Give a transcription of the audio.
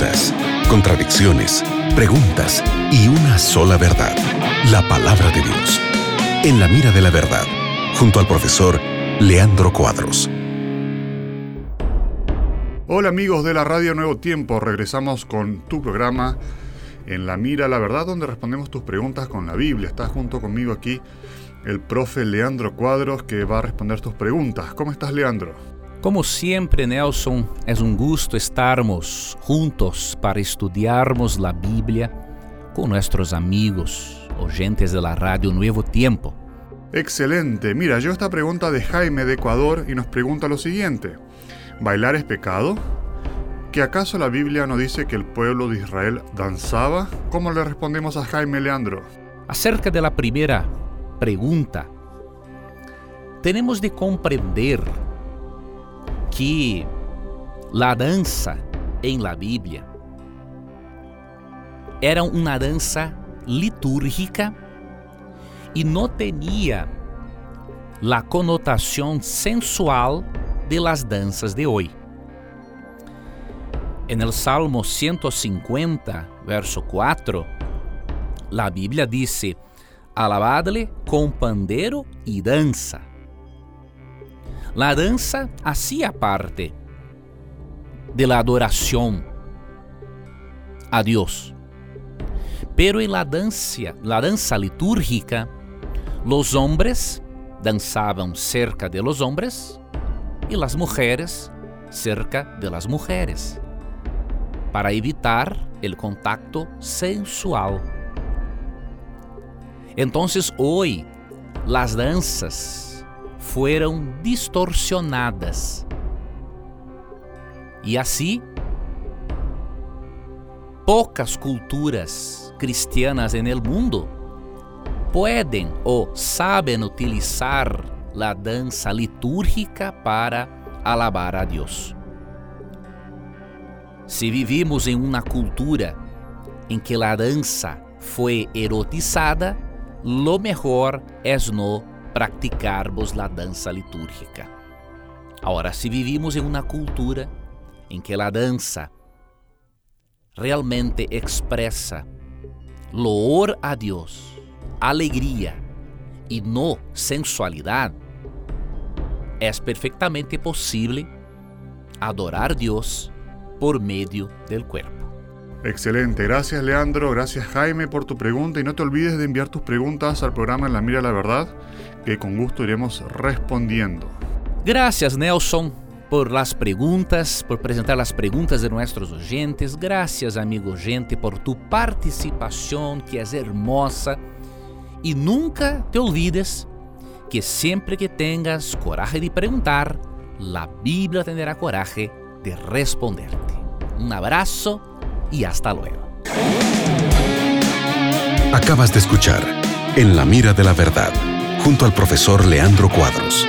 dudas, contradicciones, preguntas y una sola verdad, la palabra de Dios. En la mira de la verdad, junto al profesor Leandro Cuadros. Hola amigos de la Radio Nuevo Tiempo, regresamos con tu programa En la mira la verdad, donde respondemos tus preguntas con la Biblia. Está junto conmigo aquí el profe Leandro Cuadros que va a responder tus preguntas. ¿Cómo estás Leandro? Como sempre, Nelson, é um gusto estarmos juntos para estudarmos a Bíblia com nossos amigos, oyentes de la radio Nuevo Tiempo. Excelente. Mira, yo esta pregunta de Jaime de Ecuador y nos pregunta lo siguiente. ¿Bailar es pecado? ¿Que acaso la Biblia no dice que el pueblo de Israel danzaba? ¿Cómo le respondemos a Jaime Leandro? Acerca de la primera pregunta, tenemos de comprender que la dança em la Bíblia era uma dança litúrgica e não tinha a conotação sensual de las danças de hoje. En el Salmo 150, verso 4, la Bíblia dice, alabadle com pandeiro e dança. La dança hacía parte de la adoración a Dios. Pero en la danza, la danza litúrgica, los hombres dançavam cerca de los hombres e las mujeres cerca de las mujeres, para evitar el contacto sensual. Entonces hoy las danças foram distorcionadas. E assim, poucas culturas cristianas el mundo podem ou sabem utilizar a dança litúrgica para alabar a Deus. Se vivimos em uma cultura em que a dança foi erotizada, lo mejor é no praticarmos a dança litúrgica. Agora, se vivimos em uma cultura em que a dança realmente expressa loor a Deus, alegria e não sensualidade, é perfeitamente possível adorar Deus por meio do corpo. Excelente, gracias Leandro, gracias Jaime por tu pregunta y no te olvides de enviar tus preguntas al programa En la Mira la Verdad, que con gusto iremos respondiendo. Gracias Nelson por las preguntas, por presentar las preguntas de nuestros oyentes. Gracias amigo gente por tu participación que es hermosa. Y nunca te olvides que siempre que tengas coraje de preguntar, la Biblia tendrá coraje de responderte. Un abrazo y hasta luego. Acabas de escuchar En la mira de la verdad, junto al profesor Leandro Cuadros.